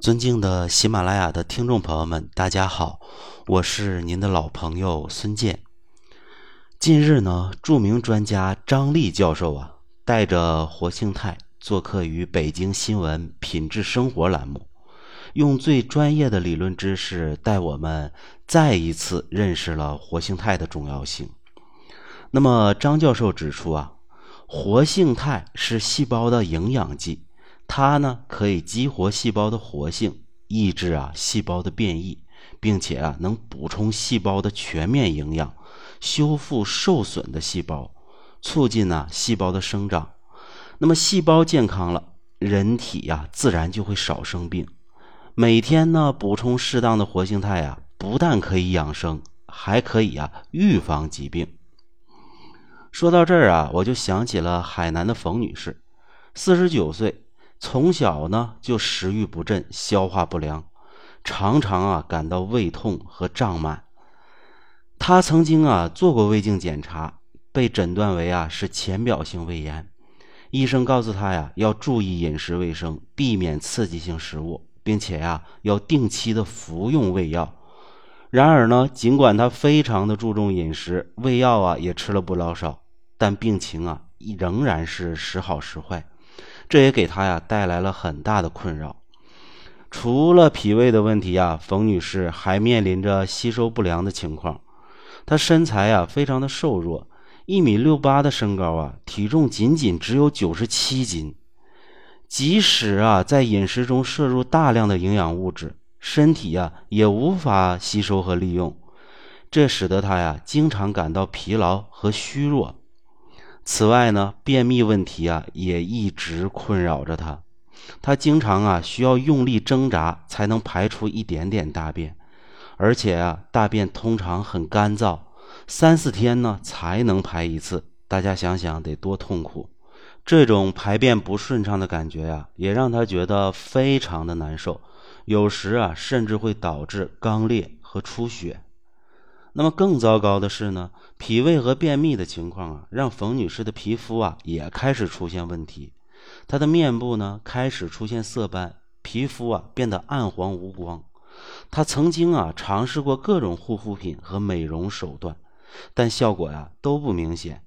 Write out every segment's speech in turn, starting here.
尊敬的喜马拉雅的听众朋友们，大家好，我是您的老朋友孙健。近日呢，著名专家张力教授啊，带着活性肽做客于北京新闻品质生活栏目，用最专业的理论知识带我们再一次认识了活性肽的重要性。那么，张教授指出啊，活性肽是细胞的营养剂。它呢可以激活细胞的活性，抑制啊细胞的变异，并且啊能补充细胞的全面营养，修复受损的细胞，促进呢细胞的生长。那么细胞健康了，人体呀自然就会少生病。每天呢补充适当的活性肽啊，不但可以养生，还可以啊预防疾病。说到这儿啊，我就想起了海南的冯女士，四十九岁。从小呢就食欲不振、消化不良，常常啊感到胃痛和胀满。他曾经啊做过胃镜检查，被诊断为啊是浅表性胃炎。医生告诉他呀要注意饮食卫生，避免刺激性食物，并且呀要定期的服用胃药。然而呢，尽管他非常的注重饮食，胃药啊也吃了不老少，但病情啊仍然是时好时坏。这也给他呀带来了很大的困扰。除了脾胃的问题呀，冯女士还面临着吸收不良的情况。她身材呀非常的瘦弱，一米六八的身高啊，体重仅仅只有九十七斤。即使啊在饮食中摄入大量的营养物质，身体呀也无法吸收和利用，这使得她呀经常感到疲劳和虚弱。此外呢，便秘问题啊也一直困扰着他，他经常啊需要用力挣扎才能排出一点点大便，而且啊大便通常很干燥，三四天呢才能排一次。大家想想得多痛苦！这种排便不顺畅的感觉呀，也让他觉得非常的难受，有时啊甚至会导致肛裂和出血。那么更糟糕的是呢，脾胃和便秘的情况啊，让冯女士的皮肤啊也开始出现问题。她的面部呢开始出现色斑，皮肤啊变得暗黄无光。她曾经啊尝试过各种护肤品和美容手段，但效果呀都不明显，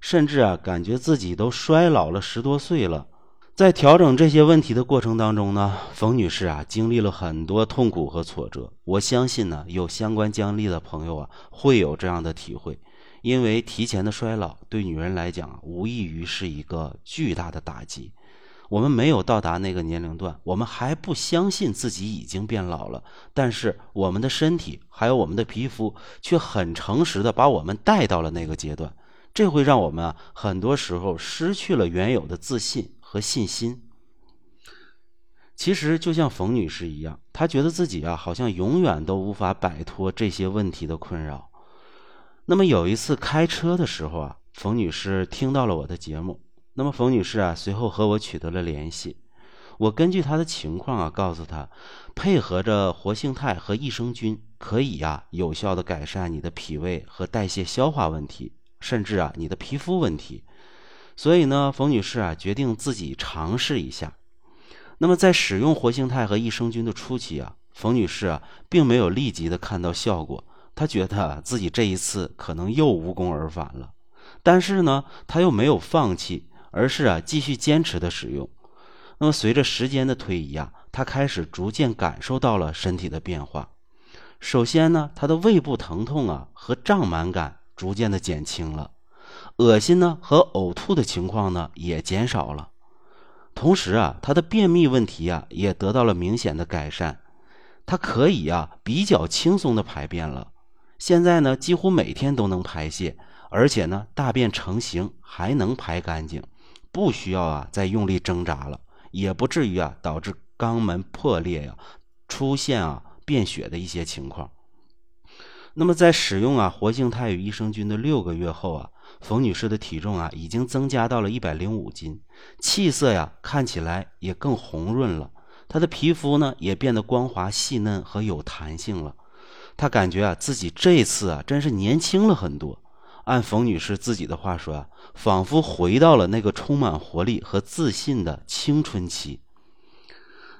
甚至啊感觉自己都衰老了十多岁了。在调整这些问题的过程当中呢，冯女士啊经历了很多痛苦和挫折。我相信呢，有相关经历的朋友啊会有这样的体会，因为提前的衰老对女人来讲无异于是一个巨大的打击。我们没有到达那个年龄段，我们还不相信自己已经变老了，但是我们的身体还有我们的皮肤却很诚实的把我们带到了那个阶段，这会让我们啊很多时候失去了原有的自信。和信心，其实就像冯女士一样，她觉得自己啊，好像永远都无法摆脱这些问题的困扰。那么有一次开车的时候啊，冯女士听到了我的节目。那么冯女士啊，随后和我取得了联系。我根据她的情况啊，告诉她，配合着活性肽和益生菌，可以呀，有效的改善你的脾胃和代谢消化问题，甚至啊，你的皮肤问题。所以呢，冯女士啊决定自己尝试一下。那么在使用活性肽和益生菌的初期啊，冯女士啊并没有立即的看到效果，她觉得自己这一次可能又无功而返了。但是呢，她又没有放弃，而是啊继续坚持的使用。那么随着时间的推移啊，她开始逐渐感受到了身体的变化。首先呢，她的胃部疼痛啊和胀满感逐渐的减轻了。恶心呢和呕吐的情况呢也减少了，同时啊，他的便秘问题啊也得到了明显的改善，他可以啊比较轻松的排便了。现在呢，几乎每天都能排泄，而且呢，大便成型还能排干净，不需要啊再用力挣扎了，也不至于啊导致肛门破裂呀，出现啊便血的一些情况。那么在使用啊活性肽与益生菌的六个月后啊。冯女士的体重啊，已经增加到了一百零五斤，气色呀看起来也更红润了。她的皮肤呢也变得光滑细嫩和有弹性了。她感觉啊自己这次啊真是年轻了很多。按冯女士自己的话说啊，仿佛回到了那个充满活力和自信的青春期。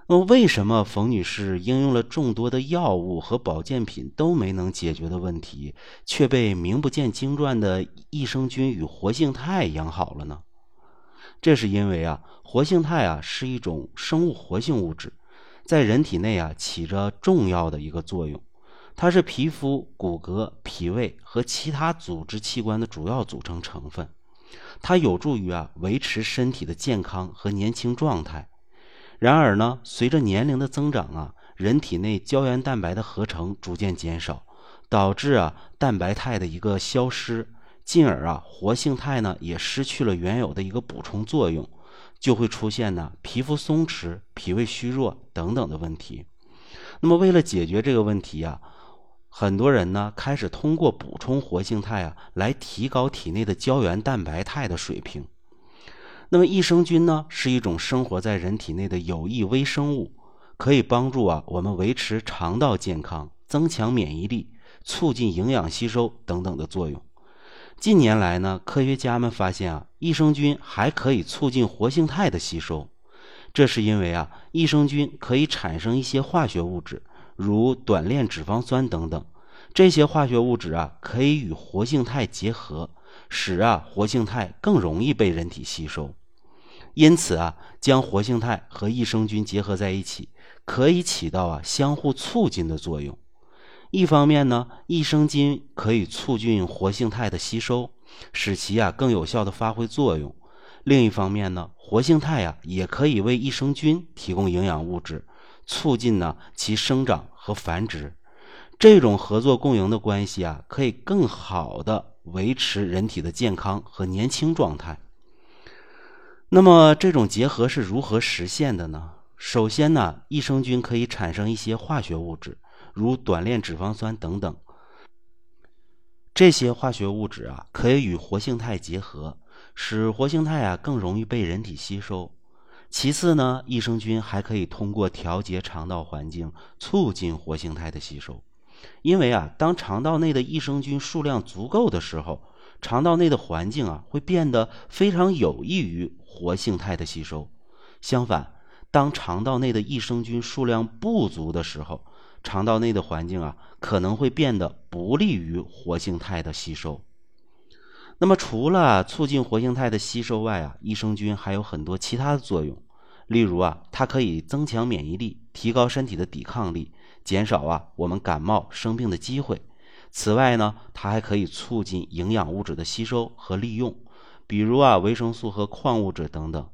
那，为什么冯女士应用了众多的药物和保健品都没能解决的问题，却被名不见经传的益生菌与活性肽养好了呢？这是因为啊，活性肽啊是一种生物活性物质，在人体内啊起着重要的一个作用。它是皮肤、骨骼、脾胃和其他组织器官的主要组成成分，它有助于啊维持身体的健康和年轻状态。然而呢，随着年龄的增长啊，人体内胶原蛋白的合成逐渐减少，导致啊蛋白肽的一个消失，进而啊活性肽呢也失去了原有的一个补充作用，就会出现呢皮肤松弛、脾胃虚弱等等的问题。那么为了解决这个问题啊，很多人呢开始通过补充活性肽啊来提高体内的胶原蛋白肽的水平。那么益生菌呢，是一种生活在人体内的有益微生物，可以帮助啊我们维持肠道健康、增强免疫力、促进营养吸收等等的作用。近年来呢，科学家们发现啊，益生菌还可以促进活性肽的吸收，这是因为啊，益生菌可以产生一些化学物质，如短链脂肪酸等等，这些化学物质啊，可以与活性肽结合。使啊活性肽更容易被人体吸收，因此啊将活性肽和益生菌结合在一起，可以起到啊相互促进的作用。一方面呢，益生菌可以促进活性肽的吸收，使其啊更有效的发挥作用；另一方面呢，活性肽啊也可以为益生菌提供营养物质，促进呢其生长和繁殖。这种合作共赢的关系啊，可以更好的。维持人体的健康和年轻状态。那么，这种结合是如何实现的呢？首先呢，益生菌可以产生一些化学物质，如短链脂肪酸等等。这些化学物质啊，可以与活性肽结合，使活性肽啊更容易被人体吸收。其次呢，益生菌还可以通过调节肠道环境，促进活性肽的吸收。因为啊，当肠道内的益生菌数量足够的时候，肠道内的环境啊会变得非常有益于活性肽的吸收。相反，当肠道内的益生菌数量不足的时候，肠道内的环境啊可能会变得不利于活性肽的吸收。那么，除了促进活性肽的吸收外啊，益生菌还有很多其他的作用。例如啊，它可以增强免疫力，提高身体的抵抗力。减少啊我们感冒生病的机会。此外呢，它还可以促进营养物质的吸收和利用，比如啊维生素和矿物质等等。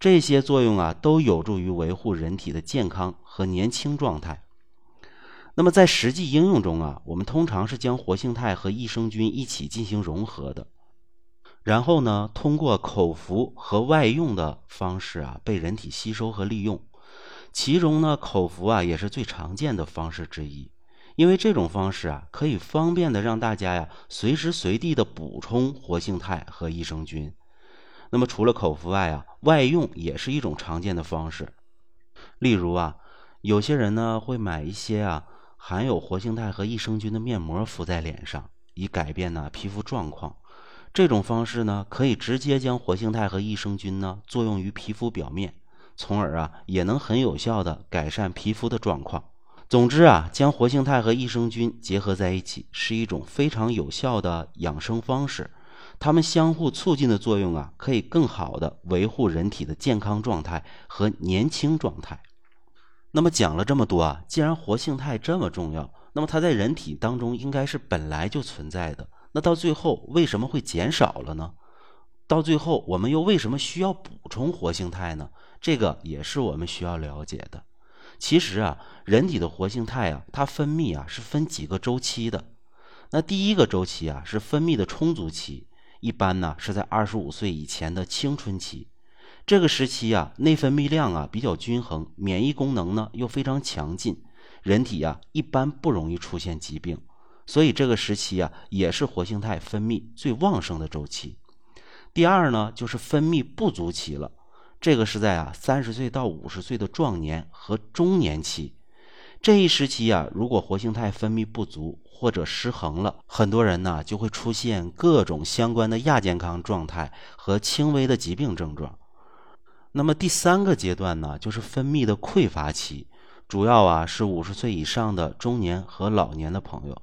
这些作用啊都有助于维护人体的健康和年轻状态。那么在实际应用中啊，我们通常是将活性肽和益生菌一起进行融合的，然后呢通过口服和外用的方式啊被人体吸收和利用。其中呢，口服啊也是最常见的方式之一，因为这种方式啊可以方便的让大家呀随时随地的补充活性肽和益生菌。那么除了口服外啊，外用也是一种常见的方式。例如啊，有些人呢会买一些啊含有活性肽和益生菌的面膜敷在脸上，以改变呢皮肤状况。这种方式呢可以直接将活性肽和益生菌呢作用于皮肤表面。从而啊，也能很有效的改善皮肤的状况。总之啊，将活性肽和益生菌结合在一起，是一种非常有效的养生方式。它们相互促进的作用啊，可以更好的维护人体的健康状态和年轻状态。那么讲了这么多啊，既然活性肽这么重要，那么它在人体当中应该是本来就存在的。那到最后为什么会减少了呢？到最后我们又为什么需要补充活性肽呢？这个也是我们需要了解的。其实啊，人体的活性肽啊，它分泌啊是分几个周期的。那第一个周期啊是分泌的充足期，一般呢是在二十五岁以前的青春期。这个时期啊，内分泌量啊比较均衡，免疫功能呢又非常强劲，人体啊一般不容易出现疾病。所以这个时期啊也是活性肽分泌最旺盛的周期。第二呢就是分泌不足期了。这个是在啊三十岁到五十岁的壮年和中年期，这一时期啊，如果活性肽分泌不足或者失衡了，很多人呢就会出现各种相关的亚健康状态和轻微的疾病症状。那么第三个阶段呢，就是分泌的匮乏期，主要啊是五十岁以上的中年和老年的朋友。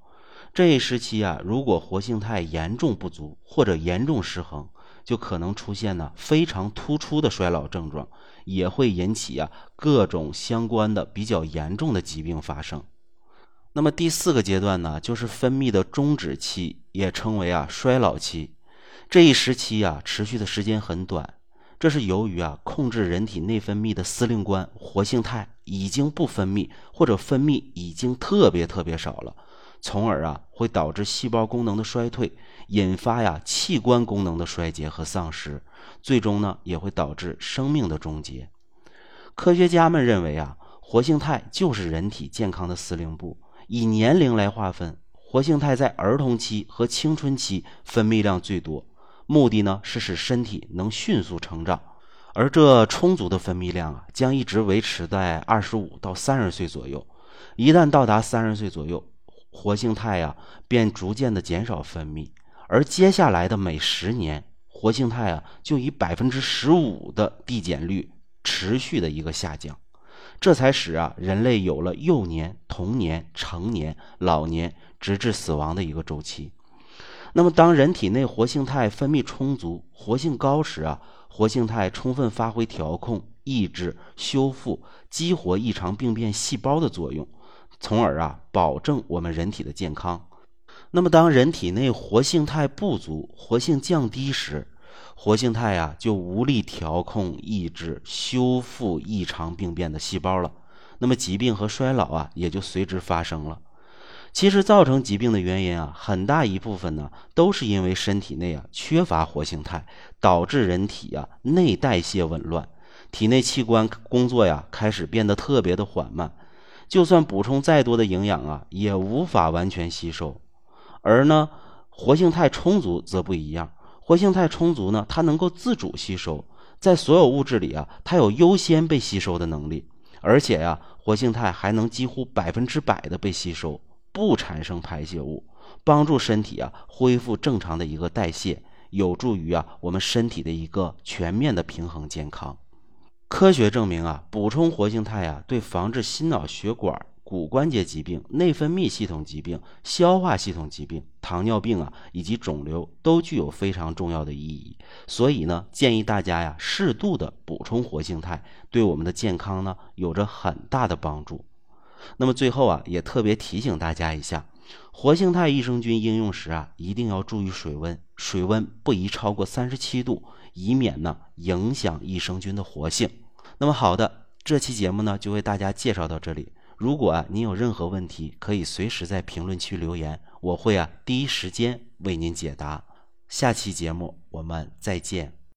这一时期啊，如果活性肽严重不足或者严重失衡，就可能出现呢非常突出的衰老症状，也会引起啊各种相关的比较严重的疾病发生。那么第四个阶段呢，就是分泌的终止期，也称为啊衰老期。这一时期啊，持续的时间很短。这是由于啊，控制人体内分泌的司令官活性肽已经不分泌，或者分泌已经特别特别少了，从而啊会导致细胞功能的衰退，引发呀器官功能的衰竭和丧失，最终呢也会导致生命的终结。科学家们认为啊，活性肽就是人体健康的司令部。以年龄来划分，活性肽在儿童期和青春期分泌量最多。目的呢是使身体能迅速成长，而这充足的分泌量啊，将一直维持在二十五到三十岁左右。一旦到达三十岁左右，活性肽呀便逐渐的减少分泌，而接下来的每十年，活性肽啊就以百分之十五的递减率持续的一个下降，这才使啊人类有了幼年、童年、成年、老年，直至死亡的一个周期。那么，当人体内活性肽分泌充足、活性高时啊，活性肽充分发挥调控、抑制、修复、激活异常病变细胞的作用，从而啊保证我们人体的健康。那么，当人体内活性肽不足、活性降低时，活性肽啊就无力调控、抑制、修复异常病变的细胞了，那么疾病和衰老啊也就随之发生了。其实造成疾病的原因啊，很大一部分呢，都是因为身体内啊缺乏活性肽，导致人体啊内代谢紊乱，体内器官工作呀开始变得特别的缓慢，就算补充再多的营养啊，也无法完全吸收。而呢，活性肽充足则不一样，活性肽充足呢，它能够自主吸收，在所有物质里啊，它有优先被吸收的能力，而且呀，活性肽还能几乎百分之百的被吸收。不产生排泄物，帮助身体啊恢复正常的一个代谢，有助于啊我们身体的一个全面的平衡健康。科学证明啊，补充活性肽啊，对防治心脑血管、骨关节疾病、内分泌系统疾病、消化系统疾病、糖尿病啊以及肿瘤都具有非常重要的意义。所以呢，建议大家呀适度的补充活性肽，对我们的健康呢有着很大的帮助。那么最后啊，也特别提醒大家一下，活性肽益生菌应用时啊，一定要注意水温，水温不宜超过三十七度，以免呢影响益生菌的活性。那么好的，这期节目呢就为大家介绍到这里。如果啊您有任何问题，可以随时在评论区留言，我会啊第一时间为您解答。下期节目我们再见。